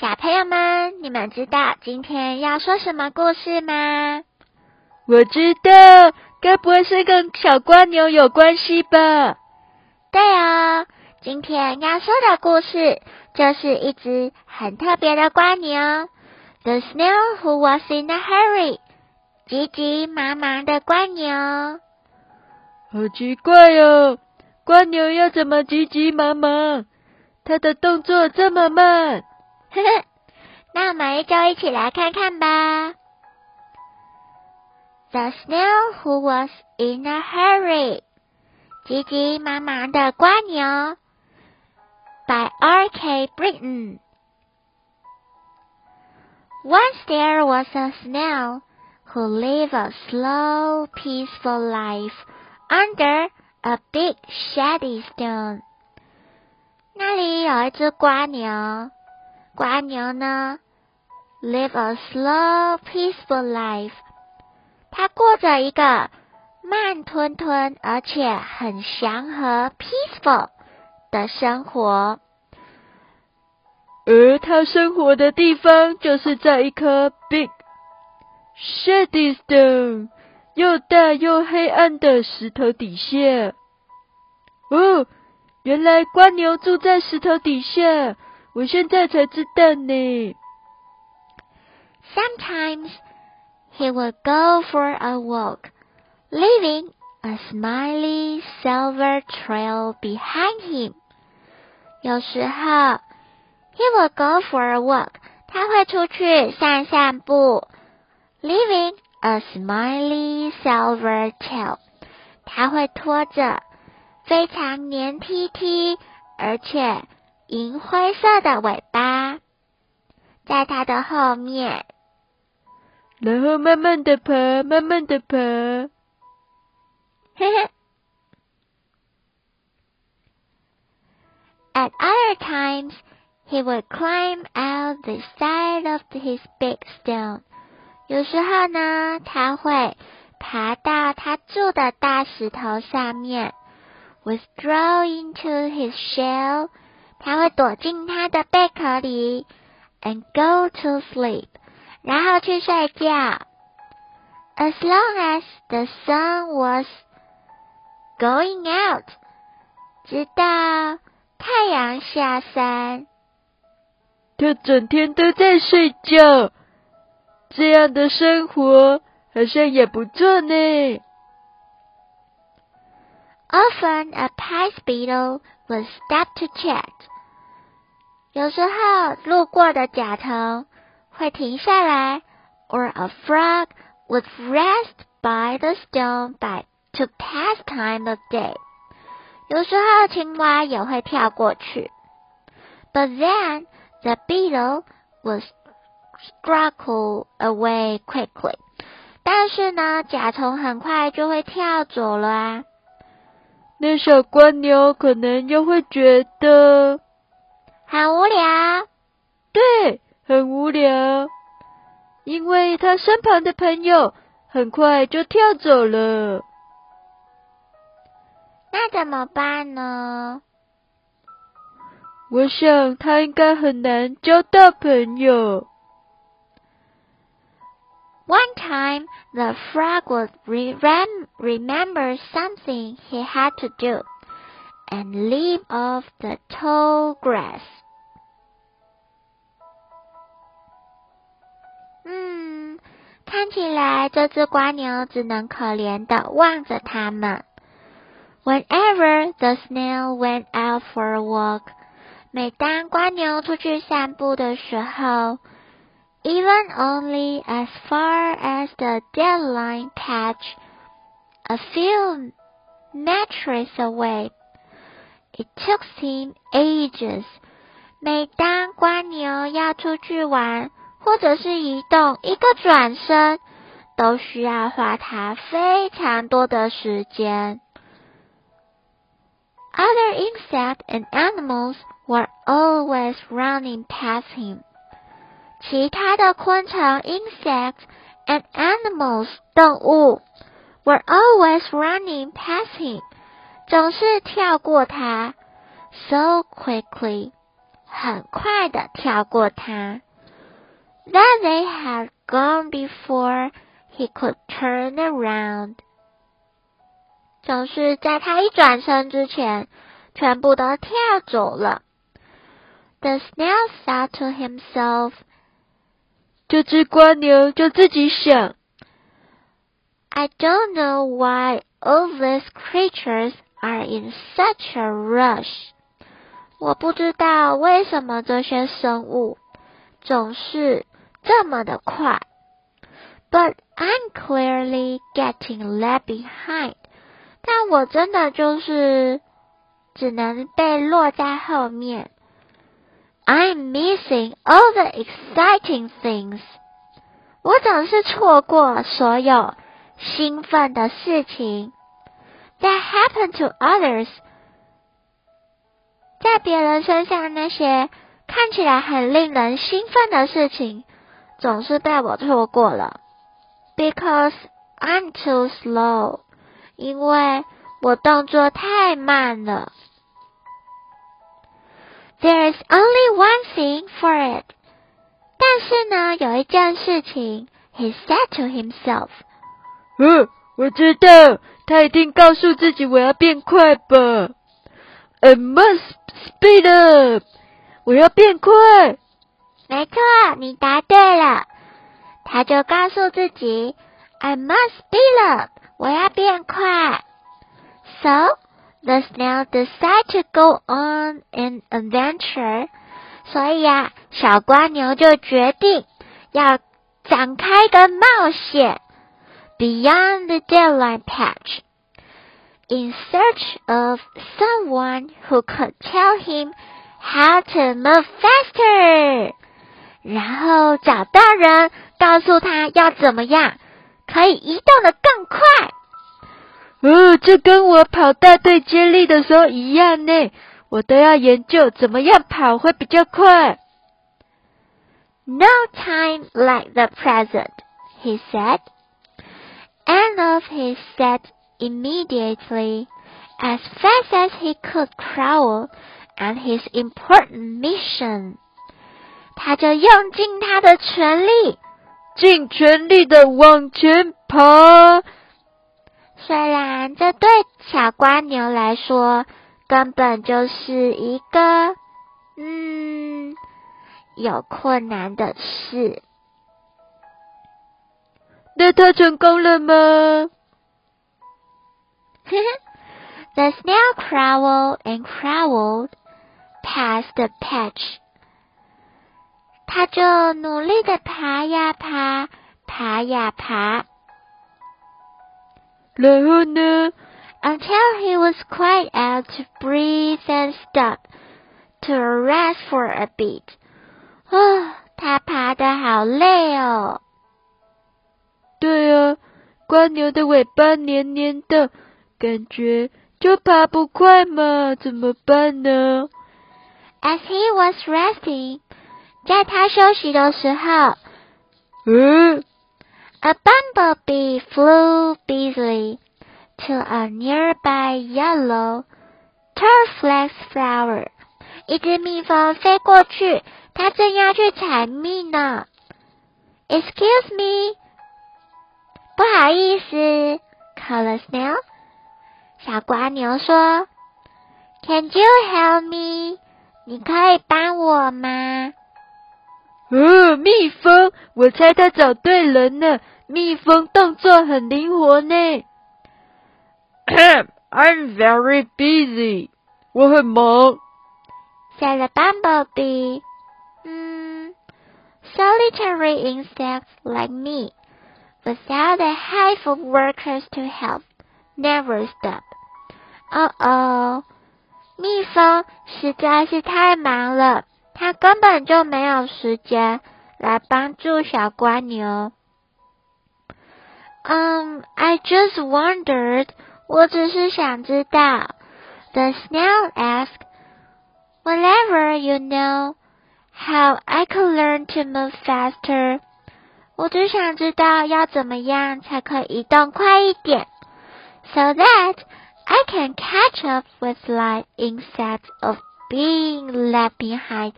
小朋友们，你们知道今天要说什么故事吗？我知道，该不会是跟小蜗牛有关系吧？对哦，今天要说的故事就是一只很特别的蜗牛，The Snail Who Was in a Hurry，急急忙忙的蜗牛。好奇怪哦，蜗牛要怎么急急忙忙？它的动作这么慢。呵呵，那我们就一起来看看吧。The snail who was in a hurry，急急忙忙的蜗牛。By R. K. Britton。Once there was a snail who lived a slow, peaceful life under a big shady stone。那里有一只蜗牛。 瓜牛呢，live a slow, peaceful life。它过着一个慢吞吞而且很祥和 peaceful 的生活。而它生活的地方就是在一颗 big shady stone 又大又黑暗的石头底下。哦，原来瓜牛住在石头底下。我现在才知道呢。Sometimes he would go for a walk, leaving a smiley silver trail behind him. 有时候，he would go for a walk，他会出去散散步，leaving a smiley silver trail 他会拖着非常黏 T T，而且。银灰色的尾巴，在它的后面，然后慢慢的爬，慢慢的爬。嘿嘿。At other times, he would climb out the side of his big stone. 有时候呢，他会爬到他住的大石头上面，withdraw into his shell. 他会躲进他的贝壳里，and go to sleep，然后去睡觉。As long as the sun was going out，直到太阳下山。他整天都在睡觉，这样的生活好像也不错呢。Often a pice beetle would stop to chat. 有时候路过的甲虫会停下来，or a frog would rest by the stone by to pass time of day。有时候青蛙也会跳过去，but then the beetle would struggle away quickly。但是呢，甲虫很快就会跳走了啊。 那小蜗牛可能又会觉得。很无聊，对，很无聊，因为他身旁的朋友很快就跳走了。那怎么办呢？我想他应该很难交到朋友。One time, the frog would remember something he had to do. and leave off the tall grass. 嗯，看起来这只蜗牛只能可怜的望着它们。Whenever the snail went out for a walk，每当蜗牛出去散步的时候 even only as far as the dandelion patch a few metres away. It took him ages. 每当瓜牛要出去玩，或者是移动一个转身，都需要花他非常多的时间。Other insects and animals were always running past him. 其他的昆虫 insects and animals 动物 were always running past him，总是跳过他，so quickly，很快的跳过他，that they had gone before he could turn around，总是在他一转身之前，全部都跳走了。The snail thought to himself， 这只蜗牛就自己想。I don't know why all these creatures are in such a rush. 我不知道为什么这些生物总是这么的快。But I'm clearly getting left behind. 但我真的就是只能被落在后面。I'm missing all the exciting things. 我总是错过所有。兴奋的事情，that happen to others，在别人身上那些看起来很令人兴奋的事情，总是被我错过了。Because I'm too slow，因为我动作太慢了。There's only one thing for it，但是呢，有一件事情，he said to himself。嗯，我知道，他一定告诉自己我要变快吧。I must speed up，我要变快。没错，你答对了。他就告诉自己，I must speed up，我要变快。So let's now decide to go on an adventure. adventure。所以呀、啊，小瓜牛就决定要展开一个冒险，Beyond the Dandelion Patch。In search of someone who could tell him how to move faster，然后找到人告诉他要怎么样可以移动的更快。哦，这跟我跑大队接力的时候一样呢，我都要研究怎么样跑会比较快。No time like the present, he said and off he set immediately, as fast as he could crawl, and his important mission. 他就用尽他的全力，尽全力的往前爬。虽然这对小瓜牛来说根本就是一个嗯有困难的事。那他成功了吗？The snail crawled and crawled past the patch。他就努力的爬呀爬，爬呀爬。然后呢？Until he was quite out to breathe and stop to rest for a bit。啊，他爬得好累哦。对啊，蜗牛的尾巴黏黏的，感觉就爬不快嘛，怎么办呢？As he was resting，在他休息的时候，嗯，a bumblebee flew busily to a nearby yellow turflex flower。一只蜜蜂飞过去，它正要去采蜜呢。Excuse me。不好意思，call a snail。小瓜牛说：“Can you help me？你可以帮我吗？”嗯，蜜蜂，我猜它找对人了。蜜蜂动作很灵活呢。I'm very busy。我很忙。said the bumblebee。嗯，solitary insects like me。without a hive of workers to help, never stop. 哦哦，蜜蜂实在是太忙了，它根本就没有时间来帮助小蜗牛。Um, I just wondered. 我只是想知道。The snail asked, "Whatever you know, how I could learn to move faster." 我只想知道要怎么样才可以移动快一点，so that I can catch up with life instead of being left behind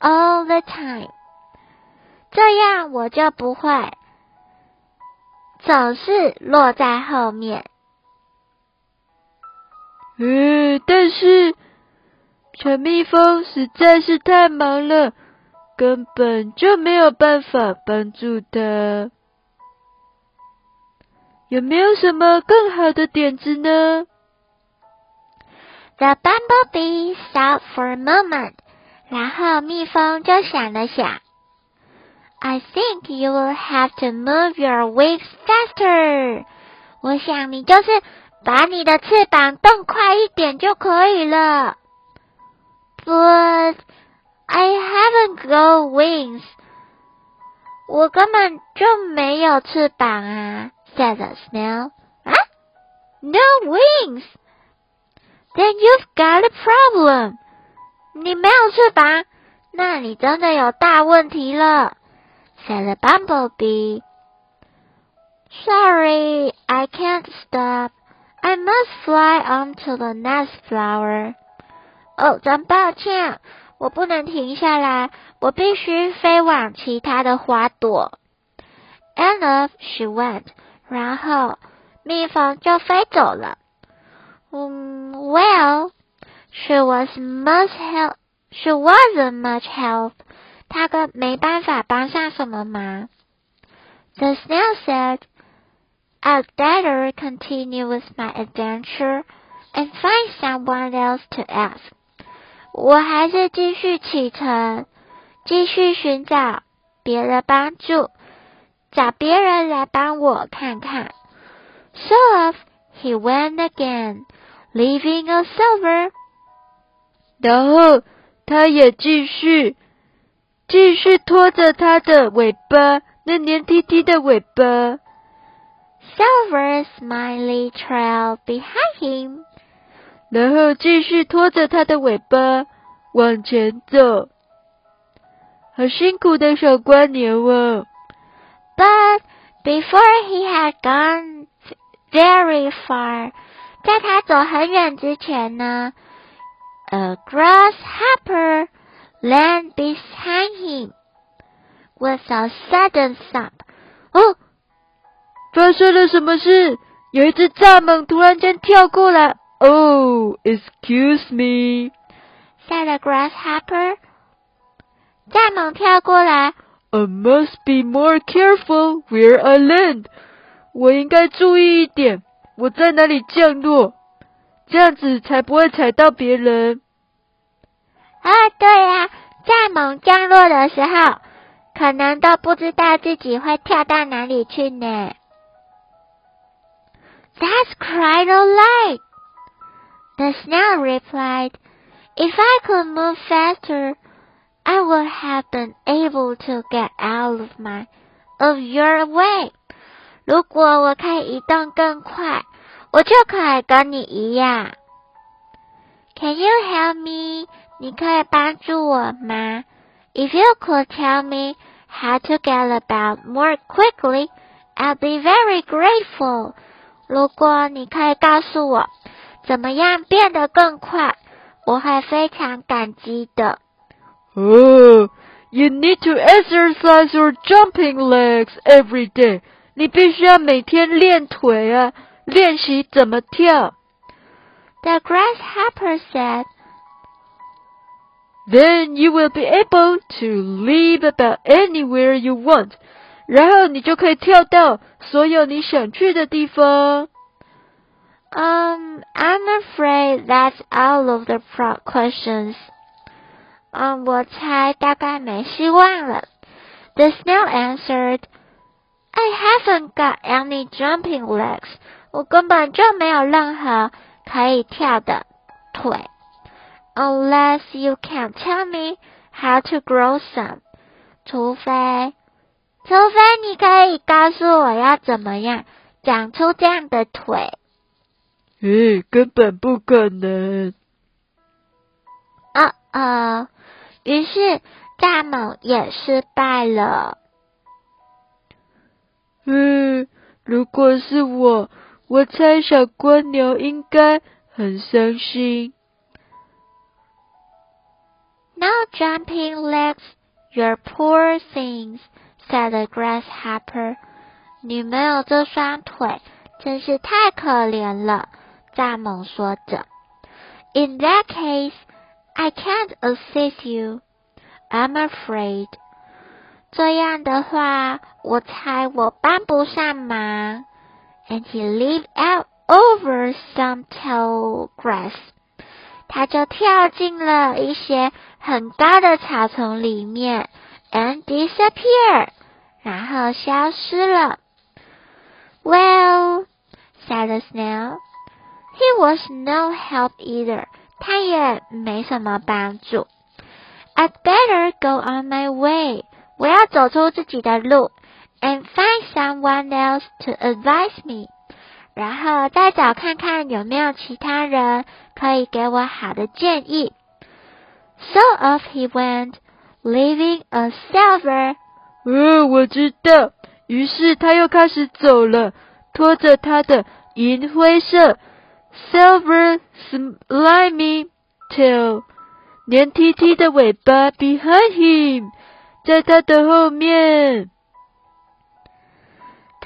all the time。这样我就不会 总是落在后面。嗯，但是小蜜蜂实在是太忙了，根本就没有办法帮助它。有没有什么更好的点子呢？The bumblebee thought for a moment，然后蜜蜂就想了想。I think you will have to move your wings faster。我想你就是把你的翅膀动快一点就可以了。But I haven't got wings。我根本就没有翅膀啊，said the snail。啊？No wings。Then you've got a problem。你没有翅膀，那你真的有大问题了。said the bumblebee. Sorry, I can't stop. I must fly on to the next flower. 哦，真抱歉，我不能停下来，我必须飞往其他的花朵。And off she went. 然后蜜蜂就飞走了。嗯，Well, she was much help. She wasn't much help. 他跟没办法帮上什么忙。The snail said, "I'd better continue with my adventure and find someone else to ask." 我还是继续启程，继续寻找别的帮助，找别人来帮我看看。So off he went again, leaving a silver. 然后他也继续。 继续拖着它的尾巴，那黏滴滴的尾巴。Silver smiley trail behind him，然后继续拖着它的尾巴往前走。好辛苦的小蜗牛哦。But before he had gone very far，在他走很远之前呢，a grasshopper。Land behind him with a sudden thump。哦，发生了什么事？有一只蚱蜢突然间跳过来。Oh, excuse me, said the grasshopper. 蚱蜢跳过来。I must be more careful where I land. 我应该注意一点，我在哪里降落，这样子才不会踩到别人。啊，对呀，在猛降落的时候，可能都不知道自己会跳到哪里去呢。That's quite a light the snail replied, If I could move faster, I would have been able to get out of my of your way. 如果我可以移动更快，我就可以跟你一样。Can you help me? 你可以帮助我吗？If you could tell me how to get about more quickly, I'll be very grateful. 如果你可以告诉我怎么样变得更快，我会非常感激的。Oh, you need to exercise your jumping legs every day. 你必须要每天练腿啊，练习怎么跳。The grasshopper said. Then you will be able to live about anywhere you want. 然后你就可以跳到所有你想去的地方。Um, I'm afraid that's all of the pro questions. Um, 我猜大概没希望了。The snail answered, I haven't got any jumping legs. 我根本就没有任何可以跳的腿。 Unless you can tell me how to grow some，除非，除非你可以告诉我要怎么样长出这样的腿。诶，根本不可能。哦哦，于是蚱蜢也失败了。嗯，如果是我，我猜小蜗牛应该很伤心。No jumping legs, your poor things," said the grasshopper. 你没有这双腿，真是太可怜了。蚱蜢说着。In that case, I can't assist you. I'm afraid. 这样的话，我猜我帮不上忙。And he leaped out over some tall grass. 他就跳进了一些很高的草丛里面，and disappeared，然后消失了。Well, said the snail, he was no help either. 他也没什么帮助。I'd better go on my way. 我要走出自己的路，and find someone else to advise me， 然后再找看看有没有其他人可以给我好的建议。So off he went, leaving a silver。嗯，我知道。于是他又开始走了，拖着他的银灰色 silver slimy tail，黏 T T 的尾巴 behind him。在他的后面。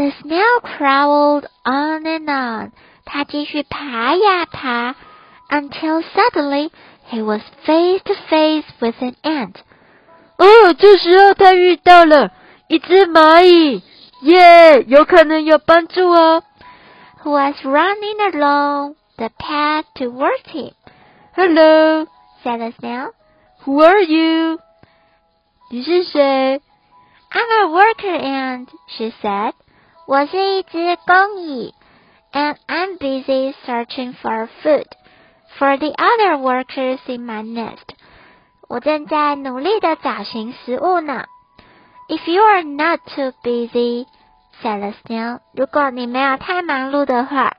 The snail crawled on and on，他继续爬呀爬，until suddenly he was face to face with an ant。哦，这时候他遇到了一只蚂蚁，耶，有可能有帮助哦。Who was running along the path towards him? Hello, said the snail. Who are you? 你是谁？I'm a worker ant, she said. 我是一只工蚁，and I'm busy searching for food for the other workers in my nest. 我正在努力的找寻食物呢。If you are not too busy, said the snail. 如果你没有太忙碌的话，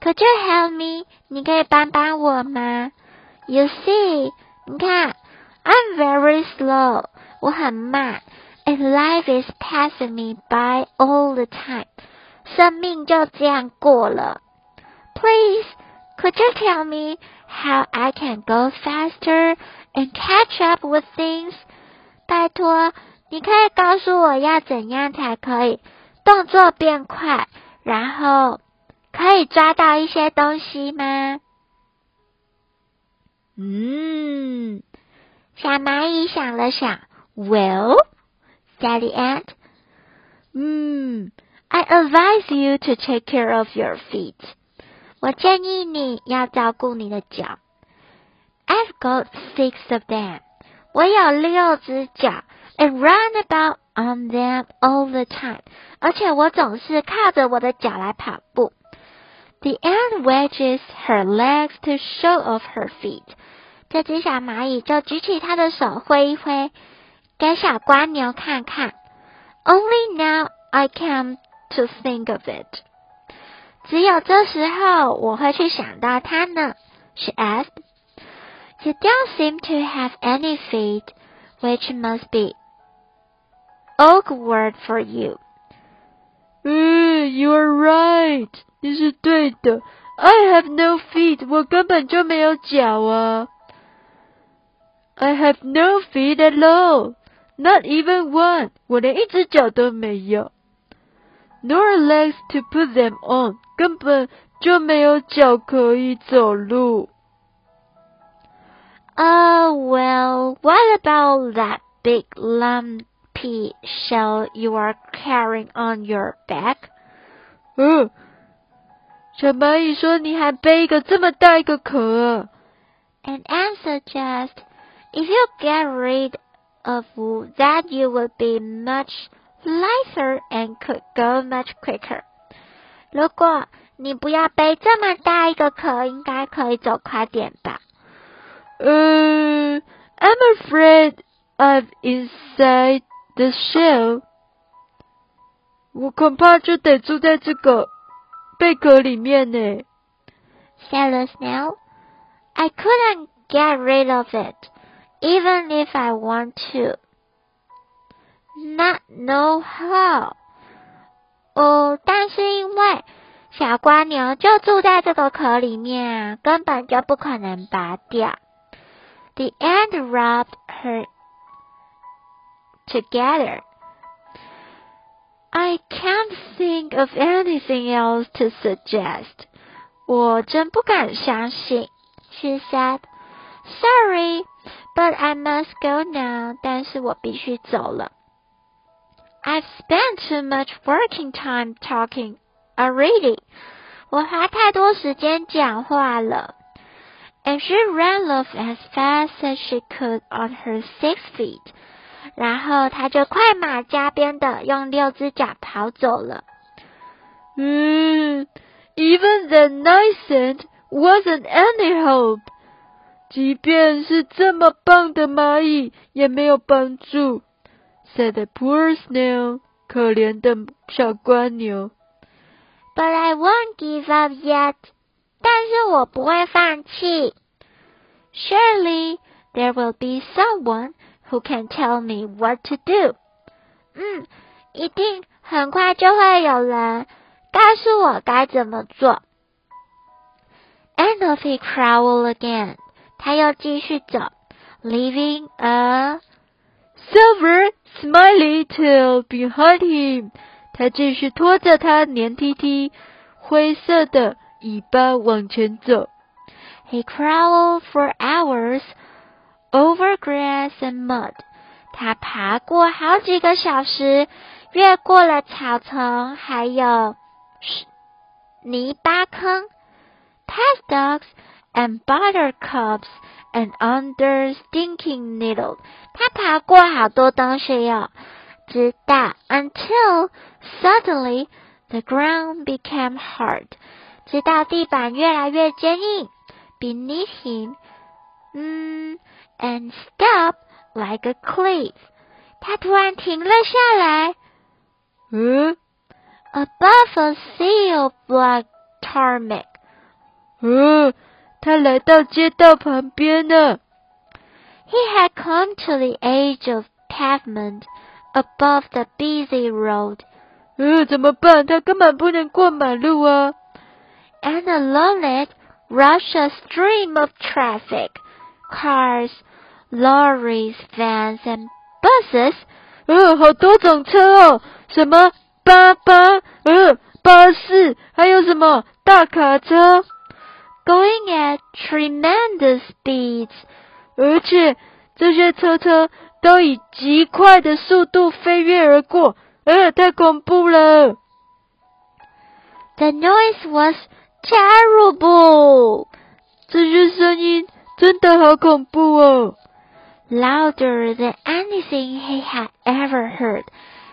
Could you help me? 你可以帮帮我吗？You see，你看，I'm very slow. 我很慢 ，and life is passing me by all the time，生命就这样过了。Please, could you tell me how I can go faster and catch up with things？拜托，你可以告诉我要怎样才可以动作变快，然后可以抓到一些东西吗？嗯，小蚂蚁想了想。Well, said the ant, hmm, I advise you to take care of your feet. 我建议你要照顾你的脚。I've got six of them. 我有六只脚，and run about on them all the time. 而且我总是靠着我的脚来跑步。The ant wedges her legs to show off her feet. 这只小蚂蚁就举起它的手挥一挥。 给小瓜牛看看。Only now I come to think of it。只有这时候我会去想到它呢。She asked. You don't seem to have any feet, which must be awkward for you. 嗯，You're right. 你是对的。I have no feet. 我根本就没有脚啊。I have no feet at all. Not even one，我连一只脚都没有。Nor legs to put them on，根本就没有脚可以走路。Oh well, what about that big lumpy shell you are carrying on your back? 嗯，小蚂蚁说：“你还背一个这么大一个壳。” And answer just, if you get rid of that you will be much lighter and could go much quicker. 如果你不要背这么大一个壳，应该可以走快点吧？呃、uh,，I'm afraid I'm inside the shell，我恐怕就得住在这个贝壳里面呢。said the snail. I couldn't get rid of it, even if I want to. Not know how. 哦，但是因为小瓜牛就住在这个壳里面啊，根本就不可能拔掉。The ant rubbed her together. I can't think of anything else to suggest. 我真不敢相信。She said, "Sorry, but I must go now." 但是我必须走了。I've spent too much working time talking already. 我花太多时间讲话了。And she ran off as fast as she could on her six feet. 然后她就快马加鞭的用六只脚跑走了。嗯，Even the nice ant wasn't any help。 即便是这么棒的蚂蚁也没有帮助。said the poor snail，可怜的小蜗牛。But I won't give up yet，但是我不会放弃。Surely there will be someone who can tell me what to do。嗯，一定很快就会有人告诉我该怎么做。And off he crawled again，他又继续走，leaving a silver smiley tail behind him。他继续拖着他黏 T T 灰色的尾巴往前走。He crawled for hours over grass and mud。他爬过好几个小时，越过了草丛，还有泥巴坑。Past dogs and buttercups and under stinking needles。他爬过好多东西哟，直到 until suddenly the ground became hard，直到地板越来越坚硬。Beneath him，嗯，and stop like a cliff。他突然停了下来。嗯，above a sea of black tarmac。 嗯，他来到街道旁边了。He had come to the edge of pavement above the busy road. 呃，怎么办？他根本不能过马路啊！And along it rushed a stream of traffic, cars, lorries, vans, and buses. 呃，好多种车哦，什么巴巴，呃，巴士，还有什么大卡车 ，going at tremendous speeds. 而且这些车车都以极快的速度飞跃而过，呃，太恐怖了。The noise was terrible。这些声音真的好恐怖哦！Louder than anything he had ever heard。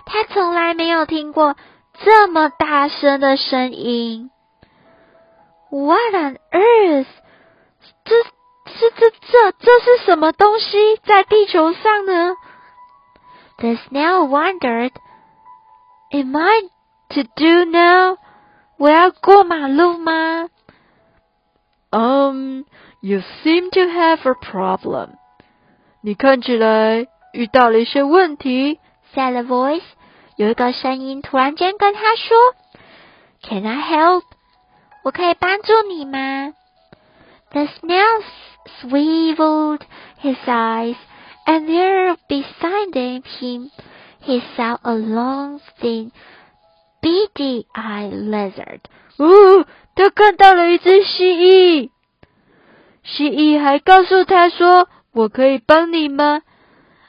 他从来没有听过这么大声的声音。What on earth？这这这这这是什么东西在地球上呢？The snail wondered, "Am I to do now？我要过马路吗？Um, you seem to have a problem. 你看起来遇到了一些问题。Said a voice. 有一个声音突然间跟他说：“Can I help？ 我可以帮助你吗？”The snail swiveled his eyes, and there beside him he saw a long, thin, beady-eyed lizard. 哦，他看到了一只蜥蜴。蜥蜴还告诉他说：“我可以帮你吗？”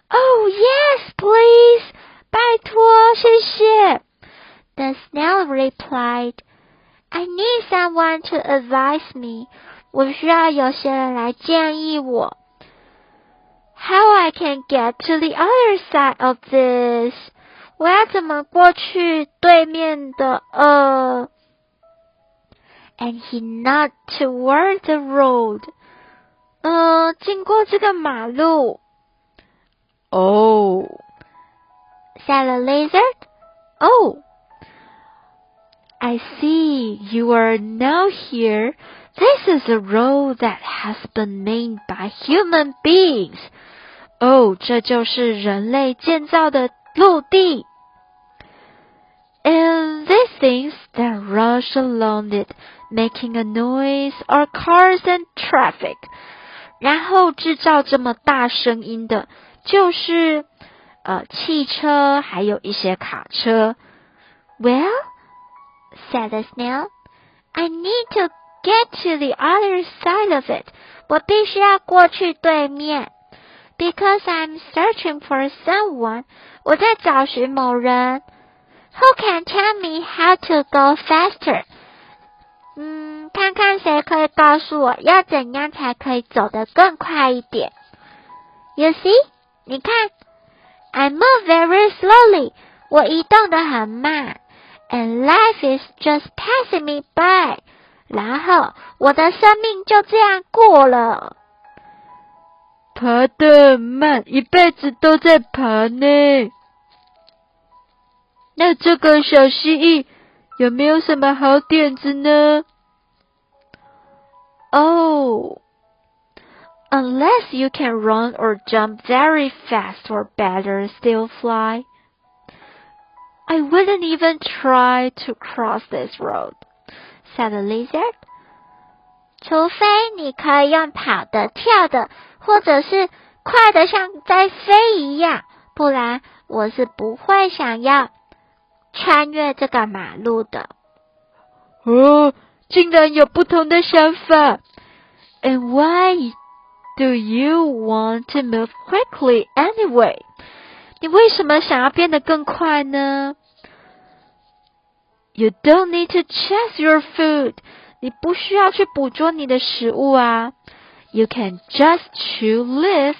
Oh yes, please，拜托，谢谢。The snail replied, "I need someone to advise me." 我需要有些人来建议我，How I can get to the other side of this？我要怎么过去对面的呃？And he not toward the road，呃，经过这个马路。哦 said the lizard. Oh, I see you are now here. This is a road that has been made by human beings. 哦，这就是人类建造的陆地。And these things that rush along it, making a noise, are cars and traffic. 然后制造这么大声音的，就是呃汽车，还有一些卡车。Well, said the snail, I need to get to the other side of it. 我必须要过去对面。Because I'm searching for someone. 我在找寻某人。Who can tell me how to go faster? 嗯，看看谁可以告诉我要怎样才可以走得更快一点。You see？你看，I move very slowly。我移动的很慢 ，and life is just passing me by。然后我的生命就这样过了。爬得慢，一辈子都在爬呢。那这个小蜥蜴有没有什么好点子呢？Oh, unless you can run or jump very fast or better still fly. I wouldn't even try to cross this road, said the lizard. 除非你可以用跑的、跳的，或者是快的像在飞一样，不然我是不会想要穿越这个马路的。哦，竟然有不同的想法。And why do you want to move quickly anyway？你为什么想要变得更快呢 ？You don't need to chase your food。你不需要去捕捉你的食物啊。You can just chew leaf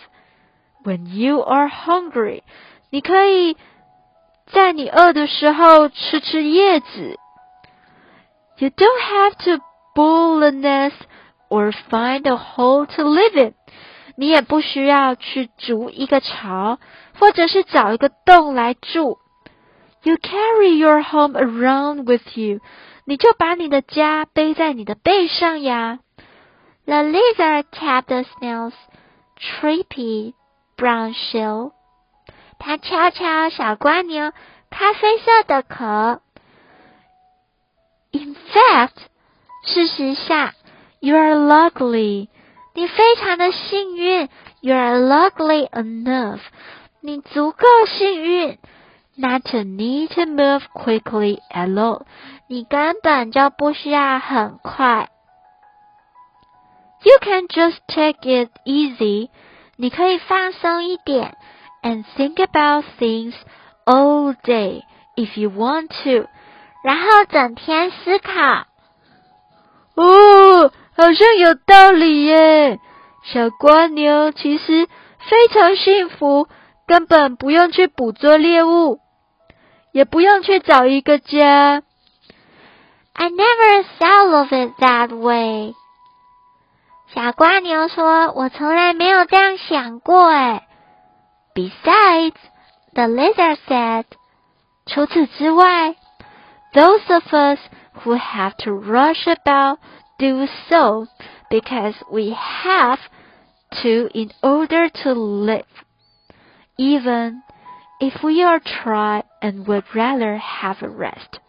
when you are hungry。你可以在你饿的时候吃吃叶子。You don't have to build a nest or find a hole to live in。你也不需要去筑一个巢，或者是找一个洞来住。 You carry your home around with you。你就把你的家背在你的背上呀。The lizard tapped the snail's trippy brown shell. 他敲敲小蜗牛咖啡色的壳。In fact，事实上，you are lucky，你非常的幸运。You are lucky enough，你足够幸运。 Not to need to move quickly at all，你根本就不需要很快。You can just take it easy，你可以放松一点。and think about things all day if you want to，然后整天思考。哦，好像有道理耶！小蜗牛其实非常幸福，根本不用去捕捉猎物，也不用去找一个家。I never thought of it that way。小蜗牛说：“我从来没有这样想过。”哎。Besides, the lizard said, 除此之外, those of us who have to rush about do so because we have to in order to live, even if we are tired and would rather have a rest.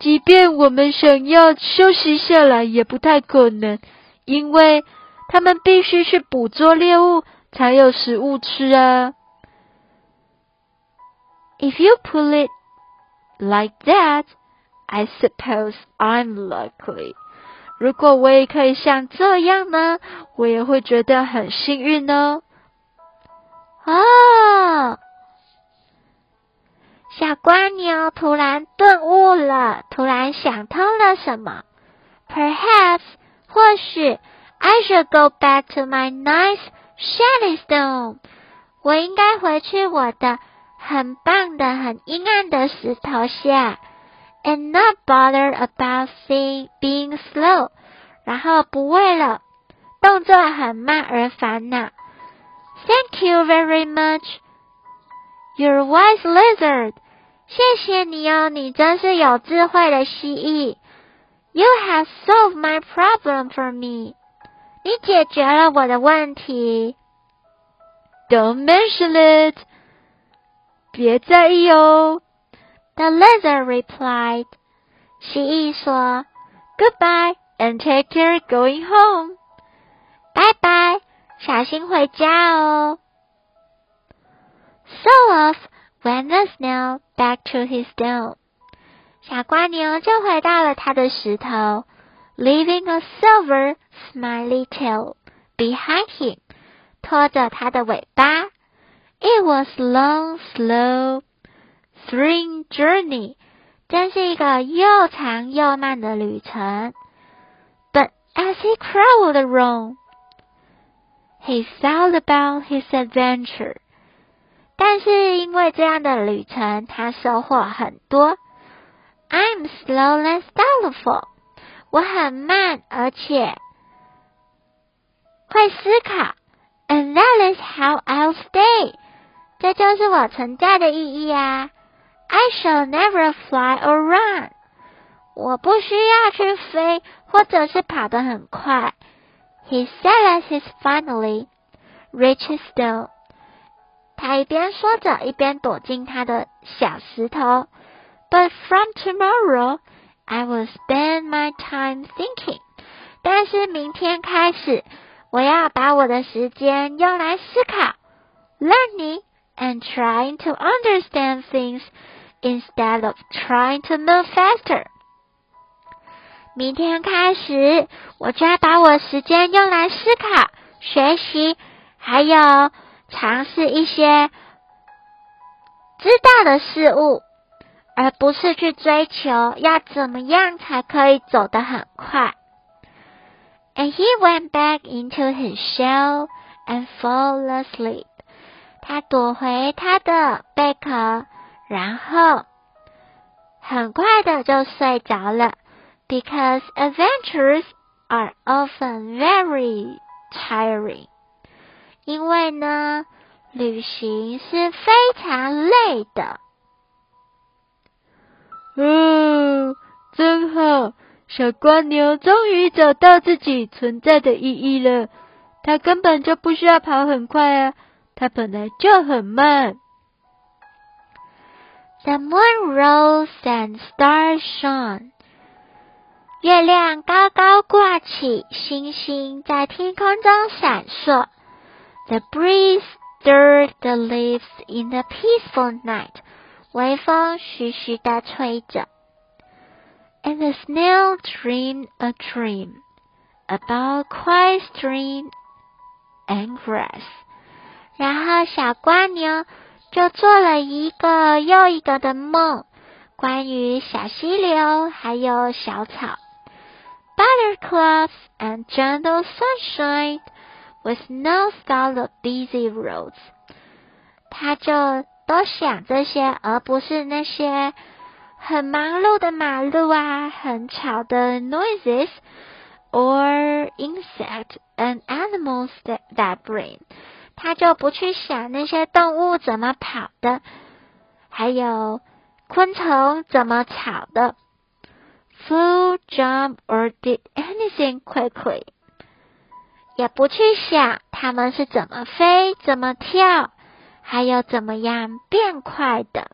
即便我们想要休息下来，也不太可能，因为他们必须去捕捉猎物。才有食物吃啊。If you put it like that, I suppose I'm lucky. 如果我也可以像这样呢，我也会觉得很幸运呢。哦， 哦小蜗牛突然顿悟了，突然想通了什么。Perhaps，或许，I should go back to my nice Shelly Stone，我应该回去我的很棒的、很阴暗的石头下，and not bother about seeing being slow，然后不为了动作很慢而烦恼。Thank you very much. You're wise lizard. 谢谢你哦，你真是有智慧的蜥蜴。You have solved my problem for me. 你解决了我的问题。Don't mention it. 别在意哦。The lizard replied. 蜥蜴说：“Goodbye and take care going home。”拜拜， 小心回家哦。So off went the snail back to his stone. 小瓜牛就回到了它的石头，leaving a silver smiley tail behind him，拖着它的尾巴。It was long, slow, thrilling journey，真是一个又长又慢的旅程。But as he crawled along, he thought about his adventure。但是因为这样的旅程，他收获很多。I'm slow and thoughtful，我很慢而且会思考。And that is how I'll stay，这就是我存在的意义啊。I shall never fly or run，我不需要去飞或者是跑得很快。 He said as he finally reached stone。他一边说着，一边躲进他的小石头。But from tomorrow, I will spend my time thinking. 但是明天开始，我要把我的时间用来思考，learning and trying to understand things instead of trying to move faster. 明天开始，我就要把我时间用来思考、学习，还有尝试一些知道的事物。而不是去追求要怎么样才可以走得很快。And he went back into his shell and fell asleep。他躲回他的贝壳，然后很快的就睡着了。Because adventures are often very tiring。因为呢，旅行是非常累的。哦，真好！小蜗牛终于找到自己存在的意义了。它根本就不需要跑很快啊，它本来就很慢。The moon rose and stars shone。月亮高高挂起，星星在天空中闪烁。The breeze stirred the leaves in the peaceful night。微风徐徐的吹着，and the snail dreamed a dream about quiet stream and grass。然后小蜗牛就做了一个又一个的梦，关于小溪流还有小草 ，buttercups and gentle sunshine with no thought of busy roads。它就。多想这些，而不是那些很忙碌的马路啊，很吵的 noises or insect and animals that that bring。他就不去想那些动物怎么跑的，还有昆虫怎么吵的。 Flew, jump or did anything quickly，也不去想他们是怎么飞，怎么跳。还有怎么样变快的？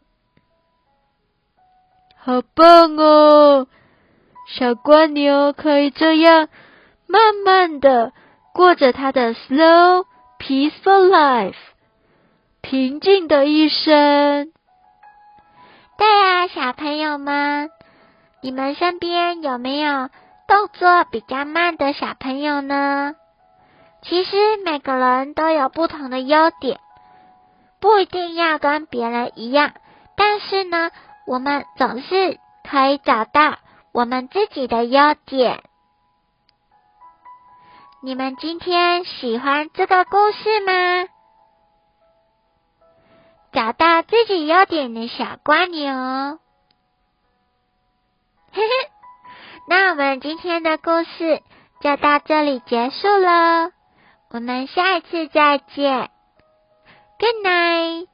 好棒哦！小蜗牛可以这样慢慢的过着它的 slow peaceful life，平静的一生。对啊，小朋友们，你们身边有没有动作比较慢的小朋友呢？其实每个人都有不同的优点。不一定要跟别人一样，但是呢，我们总是可以找到我们自己的优点。你们今天喜欢这个故事吗？找到自己优点的小蜗牛，嘿嘿。那我们今天的故事就到这里结束了，我们下一次再见。Good night.